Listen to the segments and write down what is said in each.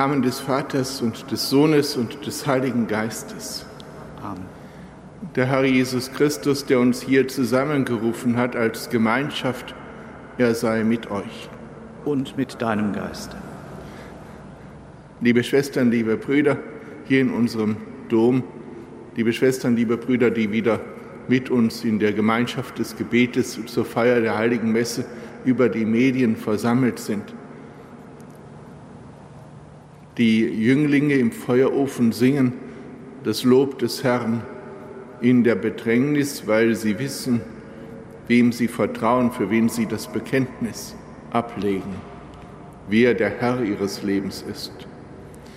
Namen des Vaters und des Sohnes und des Heiligen Geistes. Amen. Der Herr Jesus Christus, der uns hier zusammengerufen hat als Gemeinschaft, er sei mit euch. Und mit deinem Geist. Liebe Schwestern, liebe Brüder, hier in unserem Dom, liebe Schwestern, liebe Brüder, die wieder mit uns in der Gemeinschaft des Gebetes zur Feier der Heiligen Messe über die Medien versammelt sind die Jünglinge im Feuerofen singen das Lob des Herrn in der Bedrängnis, weil sie wissen, wem sie vertrauen, für wen sie das Bekenntnis ablegen, wer der Herr ihres Lebens ist.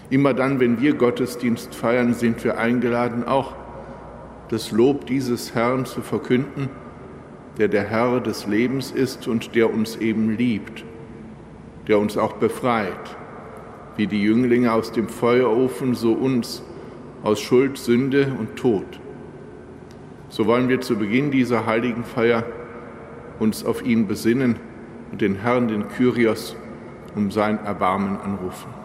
Immer dann, wenn wir Gottesdienst feiern, sind wir eingeladen, auch das Lob dieses Herrn zu verkünden, der der Herr des Lebens ist und der uns eben liebt, der uns auch befreit wie die Jünglinge aus dem Feuerofen, so uns aus Schuld, Sünde und Tod. So wollen wir zu Beginn dieser heiligen Feier uns auf ihn besinnen und den Herrn, den Kyrios, um sein Erbarmen anrufen.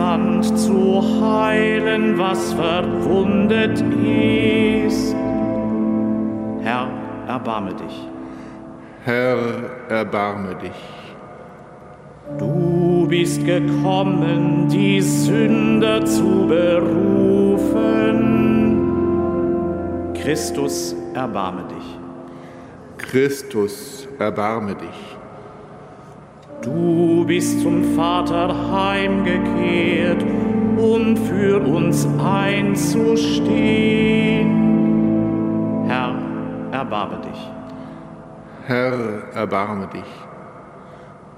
Gesandt, zu heilen, was verwundet ist. Herr, erbarme dich. Herr, erbarme dich. Du bist gekommen, die Sünder zu berufen. Christus, erbarme dich. Christus, erbarme dich. Du bist zum Vater heimgekehrt, um für uns einzustehen. Herr, erbarme dich. Herr, erbarme dich.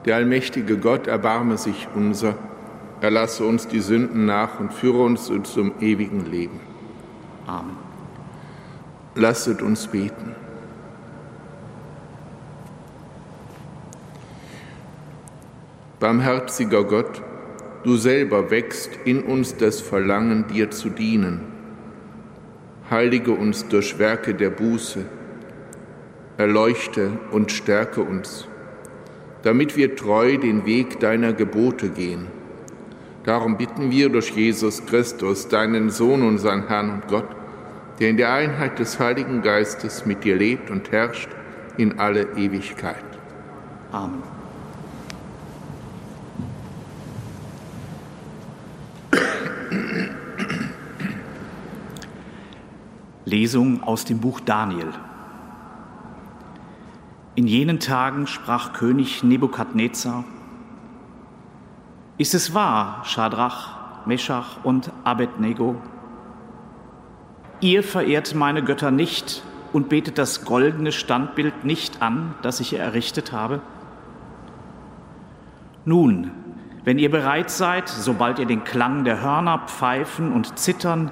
Der allmächtige Gott erbarme sich unser, erlasse uns die Sünden nach und führe uns zum ewigen Leben. Amen. Lasset uns beten. Barmherziger Gott, du selber wächst in uns das Verlangen, dir zu dienen. Heilige uns durch Werke der Buße, erleuchte und stärke uns, damit wir treu den Weg deiner Gebote gehen. Darum bitten wir durch Jesus Christus, deinen Sohn, unseren Herrn und Gott, der in der Einheit des Heiligen Geistes mit dir lebt und herrscht in alle Ewigkeit. Amen. Lesung aus dem Buch Daniel. In jenen Tagen sprach König Nebukadnezar, ist es wahr, Schadrach, Meschach und Abednego? Ihr verehrt meine Götter nicht und betet das goldene Standbild nicht an, das ich errichtet habe? Nun, wenn ihr bereit seid, sobald ihr den Klang der Hörner, Pfeifen und Zittern,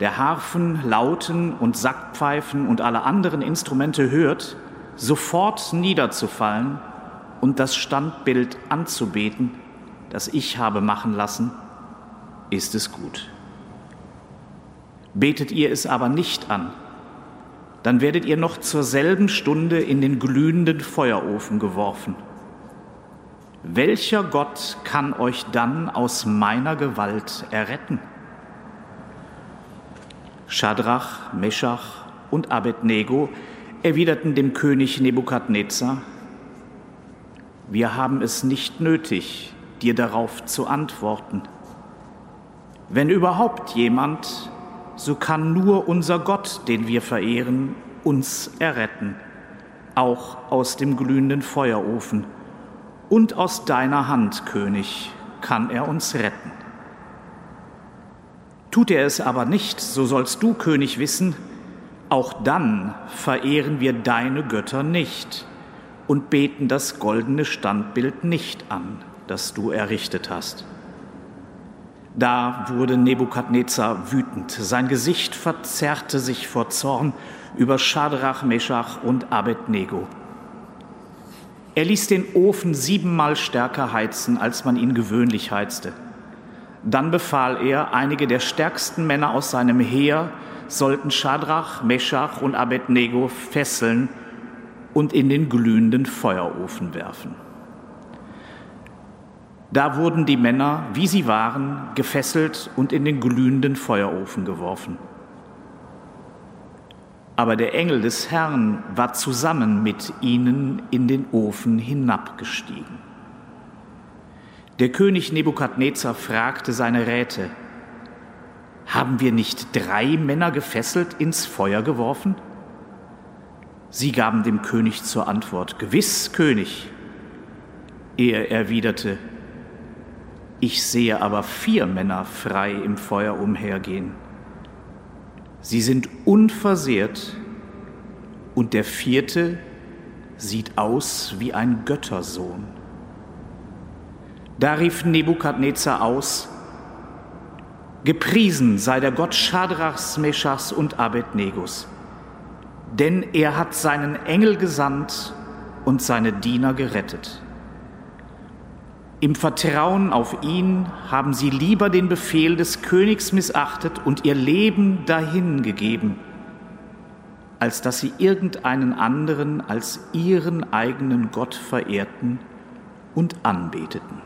der Harfen, Lauten und Sackpfeifen und alle anderen Instrumente hört, sofort niederzufallen und das Standbild anzubeten, das ich habe machen lassen, ist es gut. Betet ihr es aber nicht an, dann werdet ihr noch zur selben Stunde in den glühenden Feuerofen geworfen. Welcher Gott kann euch dann aus meiner Gewalt erretten? Schadrach, Meschach und Abednego erwiderten dem König Nebukadnezar, wir haben es nicht nötig, dir darauf zu antworten. Wenn überhaupt jemand, so kann nur unser Gott, den wir verehren, uns erretten, auch aus dem glühenden Feuerofen. Und aus deiner Hand, König, kann er uns retten. Tut er es aber nicht, so sollst du, König, wissen, auch dann verehren wir deine Götter nicht und beten das goldene Standbild nicht an, das du errichtet hast. Da wurde Nebukadnezar wütend. Sein Gesicht verzerrte sich vor Zorn über Schadrach, Meschach und Abednego. Er ließ den Ofen siebenmal stärker heizen, als man ihn gewöhnlich heizte. Dann befahl er, einige der stärksten Männer aus seinem Heer sollten Schadrach, Meschach und Abednego fesseln und in den glühenden Feuerofen werfen. Da wurden die Männer, wie sie waren, gefesselt und in den glühenden Feuerofen geworfen. Aber der Engel des Herrn war zusammen mit ihnen in den Ofen hinabgestiegen. Der König Nebukadnezar fragte seine Räte, haben wir nicht drei Männer gefesselt ins Feuer geworfen? Sie gaben dem König zur Antwort, Gewiss, König. Er erwiderte, Ich sehe aber vier Männer frei im Feuer umhergehen. Sie sind unversehrt und der vierte sieht aus wie ein Göttersohn. Da rief Nebukadnezar aus, Gepriesen sei der Gott Schadrachs, Meschachs und Abednegus denn er hat seinen Engel gesandt und seine Diener gerettet. Im Vertrauen auf ihn haben sie lieber den Befehl des Königs missachtet und ihr Leben dahingegeben, als dass sie irgendeinen anderen als ihren eigenen Gott verehrten und anbeteten.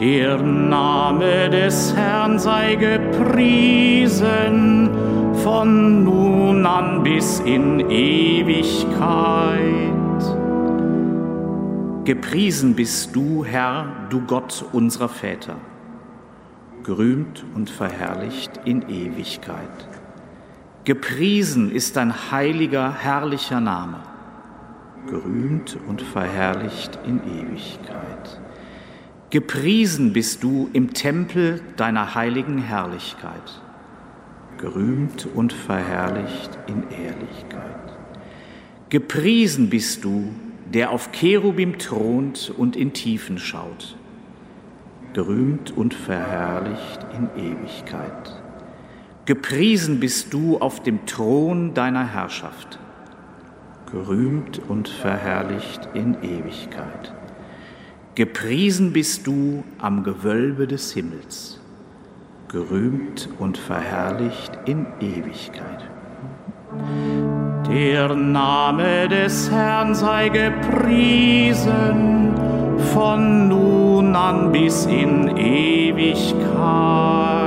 Der Name des Herrn sei gepriesen von nun an bis in Ewigkeit. Gepriesen bist du, Herr, du Gott unserer Väter, gerühmt und verherrlicht in Ewigkeit. Gepriesen ist dein heiliger, herrlicher Name, gerühmt und verherrlicht in Ewigkeit. Gepriesen bist du im Tempel deiner heiligen Herrlichkeit, gerühmt und verherrlicht in Ehrlichkeit. Gepriesen bist du, der auf Cherubim thront und in Tiefen schaut, gerühmt und verherrlicht in Ewigkeit. Gepriesen bist du auf dem Thron deiner Herrschaft, gerühmt und verherrlicht in Ewigkeit. Gepriesen bist du am Gewölbe des Himmels, gerühmt und verherrlicht in Ewigkeit. Der Name des Herrn sei gepriesen von nun an bis in Ewigkeit.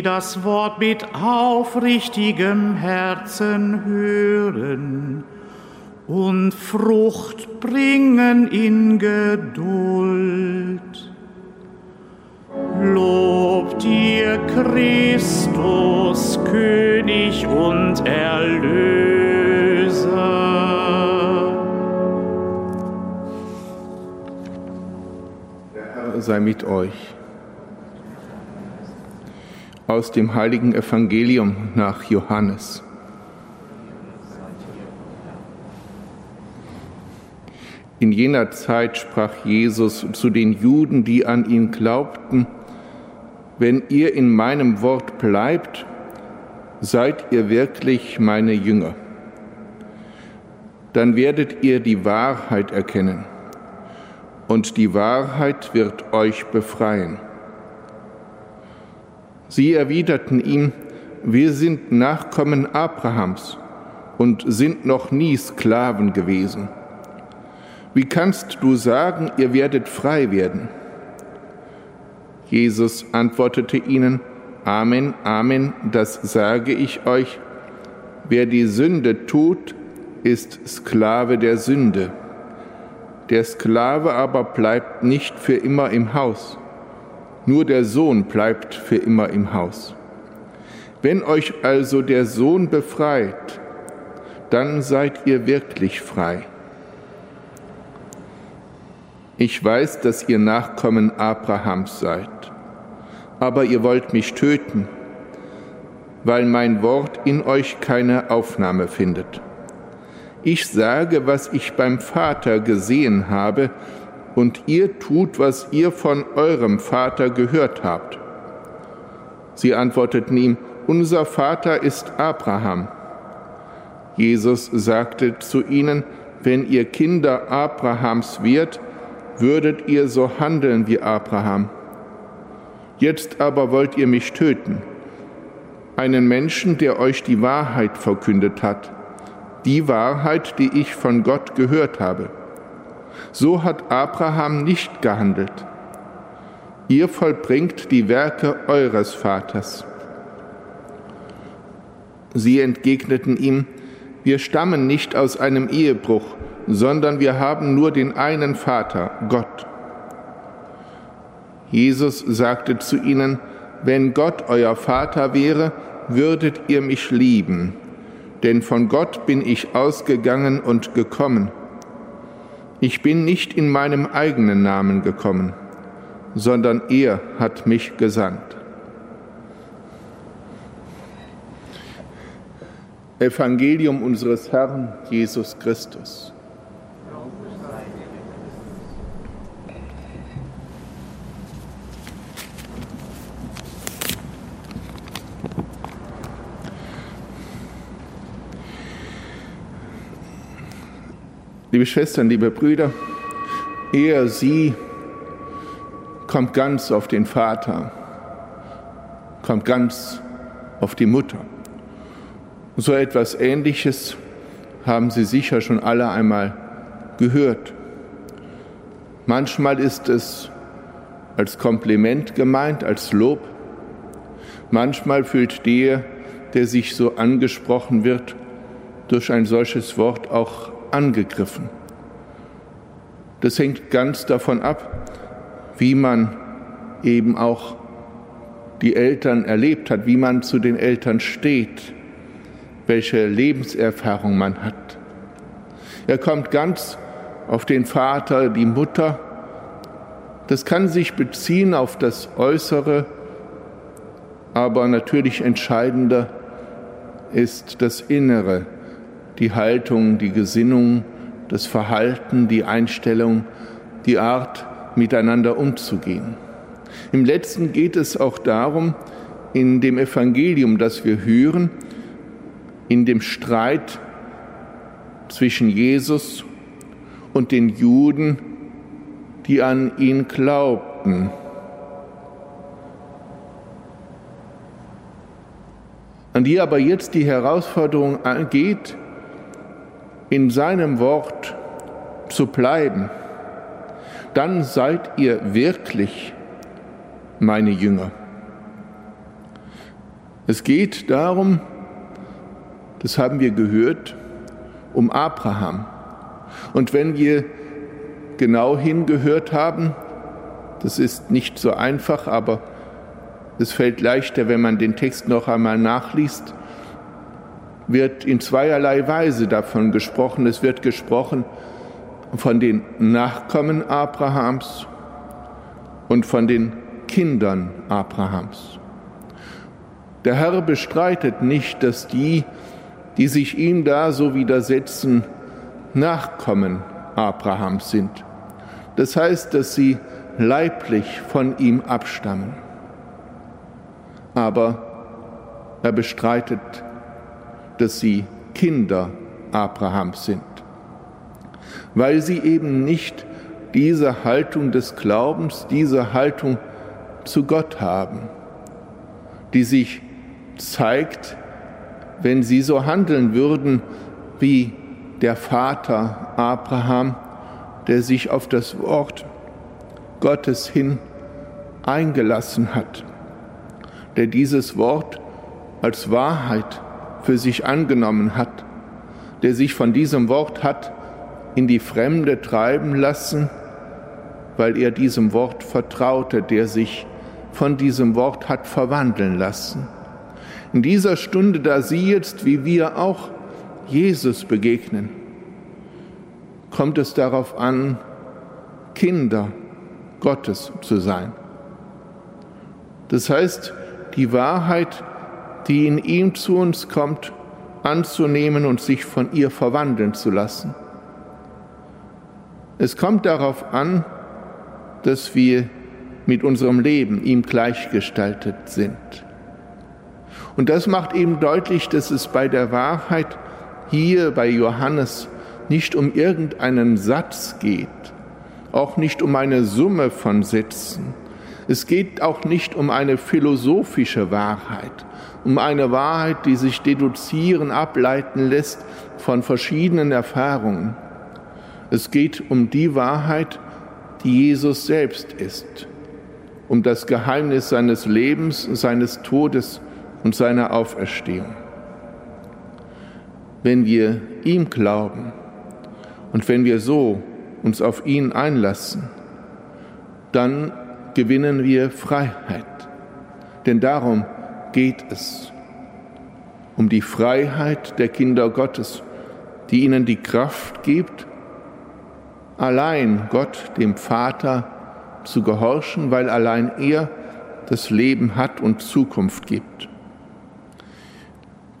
Die das Wort mit aufrichtigem Herzen hören und Frucht bringen in Geduld. Lob dir, Christus, König und Erlöser. sei mit euch. Aus dem heiligen Evangelium nach Johannes. In jener Zeit sprach Jesus zu den Juden, die an ihn glaubten, wenn ihr in meinem Wort bleibt, seid ihr wirklich meine Jünger. Dann werdet ihr die Wahrheit erkennen und die Wahrheit wird euch befreien. Sie erwiderten ihm, wir sind Nachkommen Abrahams und sind noch nie Sklaven gewesen. Wie kannst du sagen, ihr werdet frei werden? Jesus antwortete ihnen, Amen, Amen, das sage ich euch, wer die Sünde tut, ist Sklave der Sünde. Der Sklave aber bleibt nicht für immer im Haus, nur der Sohn bleibt für immer im Haus. Wenn euch also der Sohn befreit, dann seid ihr wirklich frei. Ich weiß, dass ihr Nachkommen Abrahams seid, aber ihr wollt mich töten, weil mein Wort in euch keine Aufnahme findet. Ich sage, was ich beim Vater gesehen habe, und ihr tut, was ihr von eurem Vater gehört habt. Sie antworteten ihm, unser Vater ist Abraham. Jesus sagte zu ihnen, wenn ihr Kinder Abrahams wärt, würdet ihr so handeln wie Abraham. Jetzt aber wollt ihr mich töten, einen Menschen, der euch die Wahrheit verkündet hat die Wahrheit, die ich von Gott gehört habe. So hat Abraham nicht gehandelt. Ihr vollbringt die Werke eures Vaters. Sie entgegneten ihm, wir stammen nicht aus einem Ehebruch, sondern wir haben nur den einen Vater, Gott. Jesus sagte zu ihnen, wenn Gott euer Vater wäre, würdet ihr mich lieben, denn von Gott bin ich ausgegangen und gekommen. Ich bin nicht in meinem eigenen Namen gekommen, sondern er hat mich gesandt. Evangelium unseres Herrn Jesus Christus. Liebe Schwestern, liebe Brüder, er, sie kommt ganz auf den Vater, kommt ganz auf die Mutter. So etwas Ähnliches haben Sie sicher schon alle einmal gehört. Manchmal ist es als Kompliment gemeint, als Lob. Manchmal fühlt der, der sich so angesprochen wird, durch ein solches Wort auch angegriffen. Das hängt ganz davon ab, wie man eben auch die Eltern erlebt hat, wie man zu den Eltern steht, welche Lebenserfahrung man hat. Er kommt ganz auf den Vater, die Mutter. Das kann sich beziehen auf das Äußere, aber natürlich entscheidender ist das Innere, die Haltung, die Gesinnung, das Verhalten, die Einstellung, die Art, miteinander umzugehen. Im letzten geht es auch darum, in dem Evangelium, das wir hören, in dem Streit zwischen Jesus und den Juden, die an ihn glaubten. An die aber jetzt die Herausforderung geht, in seinem Wort zu bleiben, dann seid ihr wirklich meine Jünger. Es geht darum, das haben wir gehört, um Abraham. Und wenn wir genau hingehört haben, das ist nicht so einfach, aber es fällt leichter, wenn man den Text noch einmal nachliest, wird in zweierlei Weise davon gesprochen. Es wird gesprochen von den Nachkommen Abrahams und von den Kindern Abrahams. Der Herr bestreitet nicht, dass die, die sich ihm da so widersetzen, Nachkommen Abrahams sind. Das heißt, dass sie leiblich von ihm abstammen. Aber er bestreitet dass sie Kinder Abrahams sind, weil sie eben nicht diese Haltung des Glaubens, diese Haltung zu Gott haben, die sich zeigt, wenn sie so handeln würden, wie der Vater Abraham, der sich auf das Wort Gottes hin eingelassen hat, der dieses Wort als Wahrheit für sich angenommen hat, der sich von diesem Wort hat in die Fremde treiben lassen, weil er diesem Wort vertraute, der sich von diesem Wort hat verwandeln lassen. In dieser Stunde, da Sie jetzt, wie wir auch, Jesus begegnen, kommt es darauf an, Kinder Gottes zu sein. Das heißt, die Wahrheit, die in ihm zu uns kommt, anzunehmen und sich von ihr verwandeln zu lassen. Es kommt darauf an, dass wir mit unserem Leben ihm gleichgestaltet sind. Und das macht eben deutlich, dass es bei der Wahrheit hier bei Johannes nicht um irgendeinen Satz geht, auch nicht um eine Summe von Sätzen. Es geht auch nicht um eine philosophische Wahrheit, um eine Wahrheit, die sich deduzieren, ableiten lässt von verschiedenen Erfahrungen. Es geht um die Wahrheit, die Jesus selbst ist, um das Geheimnis seines Lebens, seines Todes und seiner Auferstehung. Wenn wir ihm glauben und wenn wir so uns auf ihn einlassen, dann gewinnen wir Freiheit. Denn darum geht es. Um die Freiheit der Kinder Gottes, die ihnen die Kraft gibt, allein Gott, dem Vater, zu gehorchen, weil allein er das Leben hat und Zukunft gibt.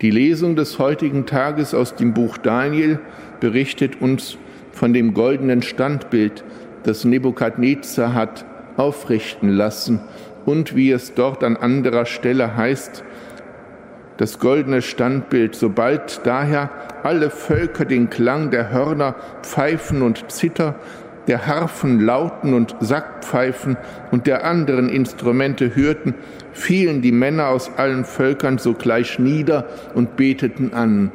Die Lesung des heutigen Tages aus dem Buch Daniel berichtet uns von dem goldenen Standbild, das Nebukadnezar hat aufrichten lassen und wie es dort an anderer Stelle heißt, das goldene Standbild, sobald daher alle Völker den Klang der Hörner, Pfeifen und Zither, der Harfen, Lauten und Sackpfeifen und der anderen Instrumente hörten, fielen die Männer aus allen Völkern sogleich nieder und beteten an.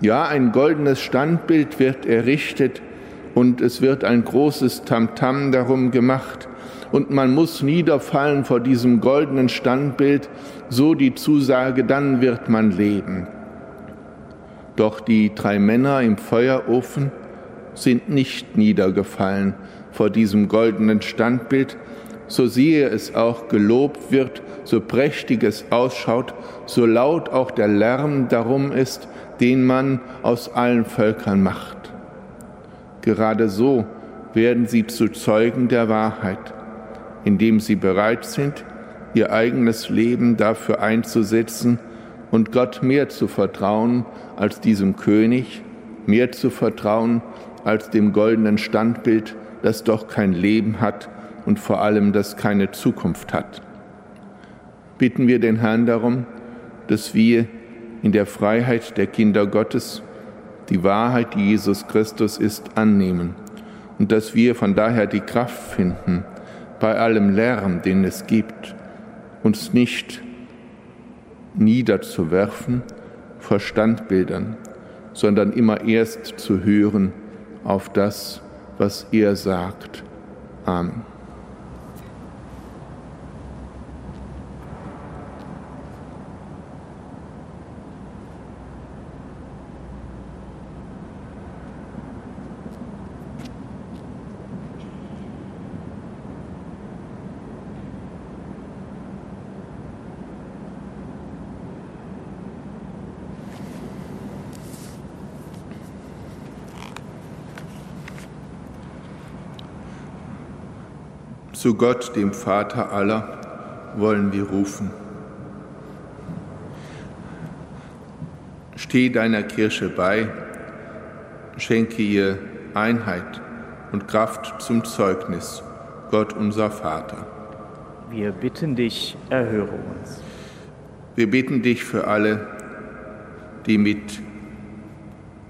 Ja, ein goldenes Standbild wird errichtet und es wird ein großes Tamtam -Tam darum gemacht und man muss niederfallen vor diesem goldenen Standbild, so die Zusage, dann wird man leben. Doch die drei Männer im Feuerofen sind nicht niedergefallen vor diesem goldenen Standbild, so siehe es auch gelobt wird, so prächtig es ausschaut, so laut auch der Lärm darum ist, den man aus allen Völkern macht. Gerade so werden sie zu Zeugen der Wahrheit indem sie bereit sind, ihr eigenes Leben dafür einzusetzen und Gott mehr zu vertrauen als diesem König, mehr zu vertrauen als dem goldenen Standbild, das doch kein Leben hat und vor allem das keine Zukunft hat. Bitten wir den Herrn darum, dass wir in der Freiheit der Kinder Gottes die Wahrheit, die Jesus Christus ist, annehmen und dass wir von daher die Kraft finden, bei allem Lärm, den es gibt, uns nicht niederzuwerfen vor Standbildern, sondern immer erst zu hören auf das, was er sagt. Amen. Zu Gott, dem Vater aller, wollen wir rufen. Steh deiner Kirche bei, schenke ihr Einheit und Kraft zum Zeugnis, Gott unser Vater. Wir bitten dich, erhöre uns. Wir bitten dich für alle, die mit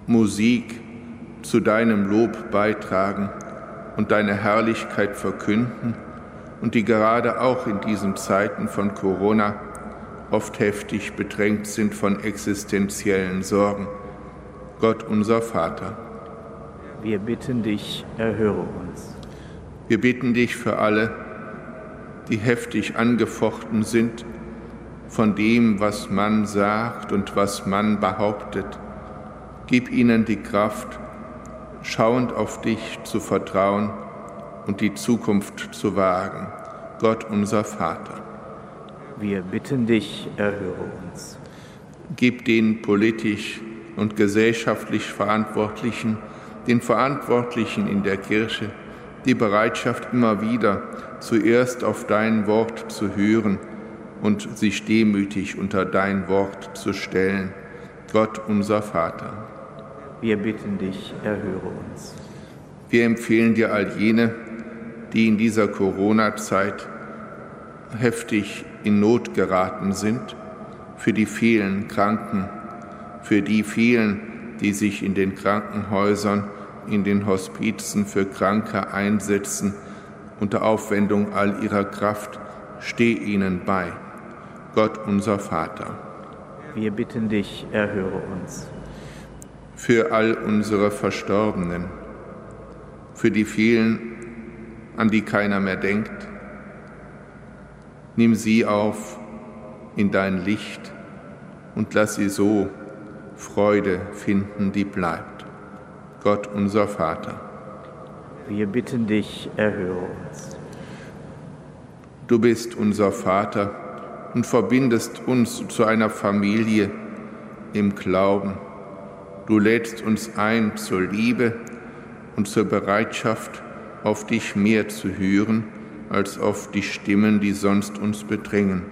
Musik zu deinem Lob beitragen und deine Herrlichkeit verkünden und die gerade auch in diesen Zeiten von Corona oft heftig bedrängt sind von existenziellen Sorgen. Gott unser Vater. Wir bitten dich, erhöre uns. Wir bitten dich für alle, die heftig angefochten sind von dem, was man sagt und was man behauptet. Gib ihnen die Kraft, schauend auf dich zu vertrauen und die Zukunft zu wagen. Gott unser Vater. Wir bitten dich, erhöre uns. Gib den politisch und gesellschaftlich Verantwortlichen, den Verantwortlichen in der Kirche, die Bereitschaft immer wieder zuerst auf dein Wort zu hören und sich demütig unter dein Wort zu stellen. Gott unser Vater. Wir bitten dich, erhöre uns. Wir empfehlen dir all jene, die in dieser Corona-Zeit heftig in Not geraten sind, für die vielen Kranken, für die vielen, die sich in den Krankenhäusern, in den Hospizen für Kranke einsetzen, unter Aufwendung all ihrer Kraft, steh ihnen bei. Gott unser Vater. Wir bitten dich, erhöre uns für all unsere Verstorbenen, für die vielen, an die keiner mehr denkt. Nimm sie auf in dein Licht und lass sie so Freude finden, die bleibt. Gott unser Vater. Wir bitten dich, erhöre uns. Du bist unser Vater und verbindest uns zu einer Familie im Glauben Du lädst uns ein zur Liebe und zur Bereitschaft, auf dich mehr zu hören als auf die Stimmen, die sonst uns bedrängen.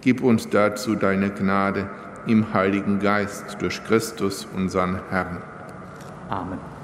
Gib uns dazu deine Gnade im Heiligen Geist durch Christus, unseren Herrn. Amen.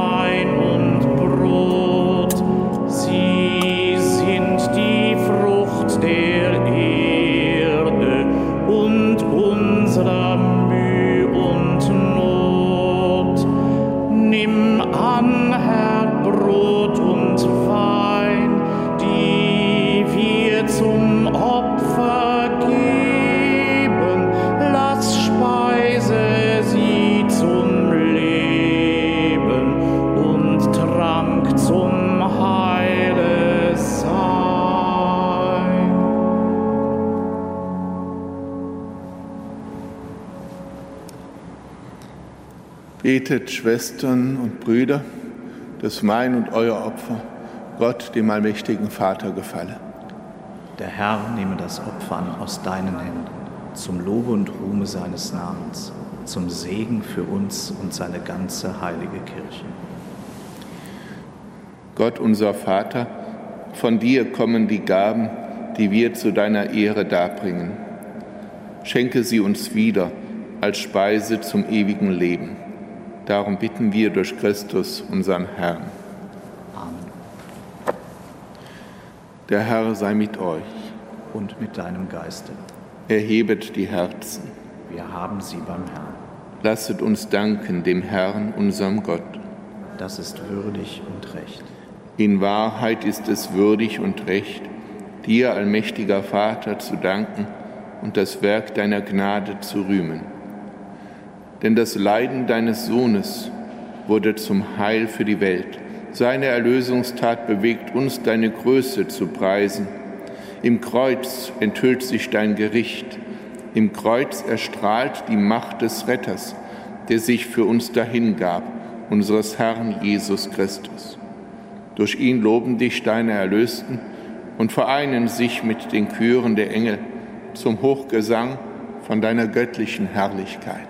mine. Betet, Schwestern und Brüder, dass mein und euer Opfer Gott, dem allmächtigen Vater, gefalle. Der Herr nehme das Opfer an aus deinen Händen, zum Lobe und Ruhme seines Namens, zum Segen für uns und seine ganze heilige Kirche. Gott, unser Vater, von dir kommen die Gaben, die wir zu deiner Ehre darbringen. Schenke sie uns wieder als Speise zum ewigen Leben Darum bitten wir durch Christus, unseren Herrn. Amen. Der Herr sei mit euch. Und mit deinem Geiste. Erhebet die Herzen. Wir haben sie beim Herrn. Lasset uns danken dem Herrn, unserem Gott. Das ist würdig und recht. In Wahrheit ist es würdig und recht, dir, allmächtiger Vater, zu danken und das Werk deiner Gnade zu rühmen denn das Leiden deines Sohnes wurde zum Heil für die Welt. Seine Erlösungstat bewegt uns, deine Größe zu preisen. Im Kreuz enthüllt sich dein Gericht. Im Kreuz erstrahlt die Macht des Retters, der sich für uns dahingab, unseres Herrn Jesus Christus. Durch ihn loben dich deine Erlösten und vereinen sich mit den Chören der Engel zum Hochgesang von deiner göttlichen Herrlichkeit.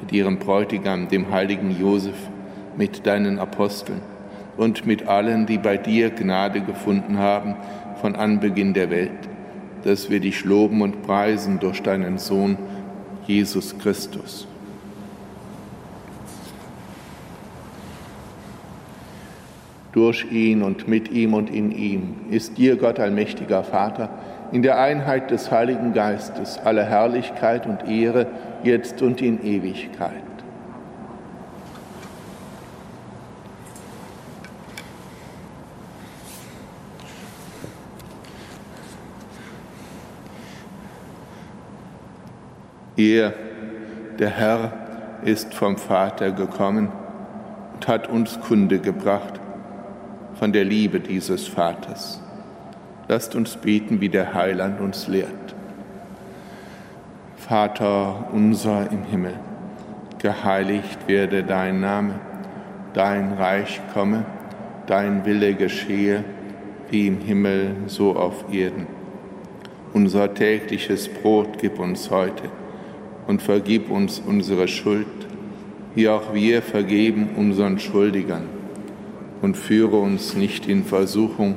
mit ihrem Bräutigam, dem heiligen Josef, mit deinen Aposteln und mit allen, die bei dir Gnade gefunden haben von Anbeginn der Welt, dass wir dich loben und preisen durch deinen Sohn Jesus Christus. Durch ihn und mit ihm und in ihm ist dir, Gott allmächtiger Vater, in der Einheit des Heiligen Geistes alle Herrlichkeit und Ehre, jetzt und in Ewigkeit. Er, der Herr ist vom Vater gekommen und hat uns Kunde gebracht von der Liebe dieses Vaters. Lasst uns beten, wie der Heiland uns lehrt. Vater unser im Himmel, geheiligt werde dein Name, dein Reich komme, dein Wille geschehe, wie im Himmel so auf Erden. Unser tägliches Brot gib uns heute und vergib uns unsere Schuld, wie auch wir vergeben unseren Schuldigern. Und führe uns nicht in Versuchung,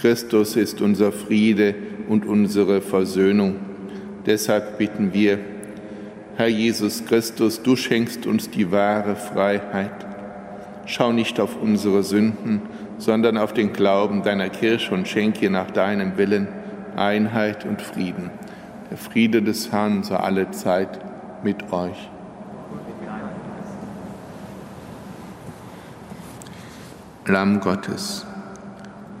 Christus ist unser Friede und unsere Versöhnung. Deshalb bitten wir, Herr Jesus Christus, du schenkst uns die wahre Freiheit. Schau nicht auf unsere Sünden, sondern auf den Glauben deiner Kirche und schenke nach deinem Willen Einheit und Frieden. Der Friede des Herrn sei alle Zeit mit euch. Lamm Gottes,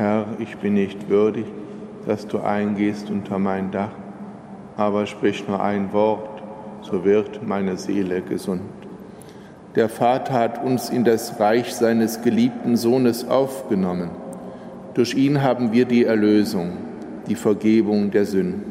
Herr, ich bin nicht würdig, dass du eingehst unter mein Dach, aber sprich nur ein Wort, so wird meine Seele gesund. Der Vater hat uns in das Reich seines geliebten Sohnes aufgenommen. Durch ihn haben wir die Erlösung, die Vergebung der Sünden.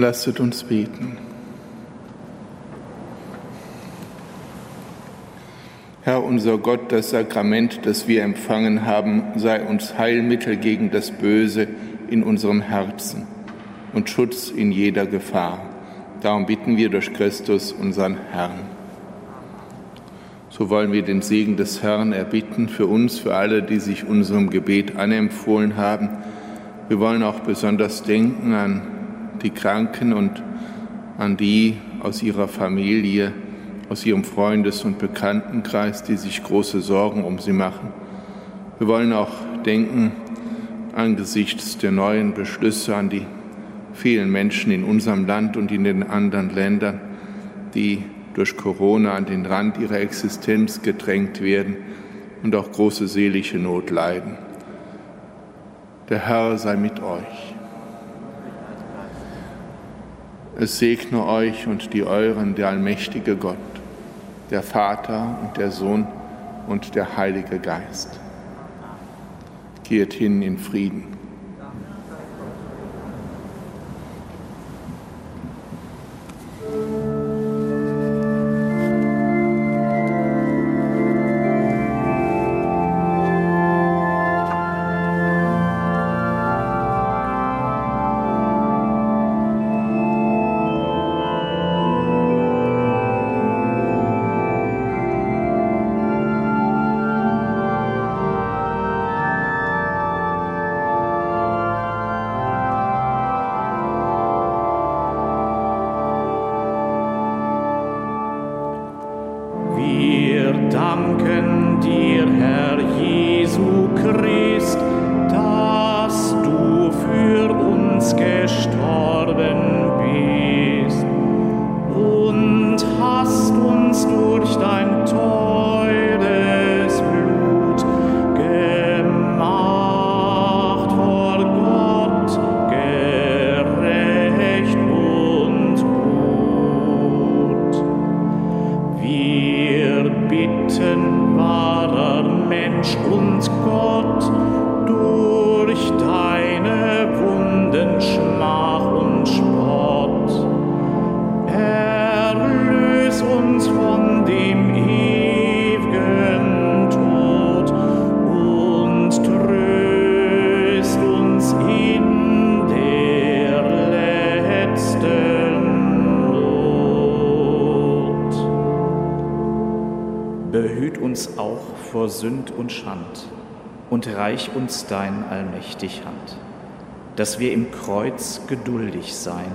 Lasset uns beten. Herr unser Gott, das Sakrament, das wir empfangen haben, sei uns Heilmittel gegen das Böse in unserem Herzen und Schutz in jeder Gefahr. Darum bitten wir durch Christus, unseren Herrn. So wollen wir den Segen des Herrn erbitten für uns, für alle, die sich unserem Gebet anempfohlen haben. Wir wollen auch besonders denken an die Kranken und an die aus ihrer Familie, aus ihrem Freundes- und Bekanntenkreis, die sich große Sorgen um sie machen. Wir wollen auch denken angesichts der neuen Beschlüsse an die vielen Menschen in unserem Land und in den anderen Ländern, die durch Corona an den Rand ihrer Existenz gedrängt werden und auch große seelische Not leiden. Der Herr sei mit euch. Es segne euch und die euren der allmächtige Gott der Vater und der Sohn und der Heilige Geist. Geht hin in Frieden. Vor Sünd und Schand und reich uns dein allmächtig Hand, dass wir im Kreuz geduldig sein,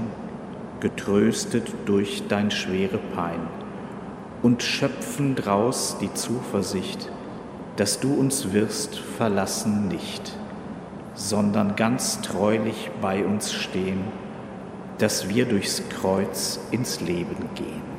getröstet durch dein schwere Pein und schöpfen draus die Zuversicht, dass du uns wirst verlassen nicht, sondern ganz treulich bei uns stehen, dass wir durchs Kreuz ins Leben gehen.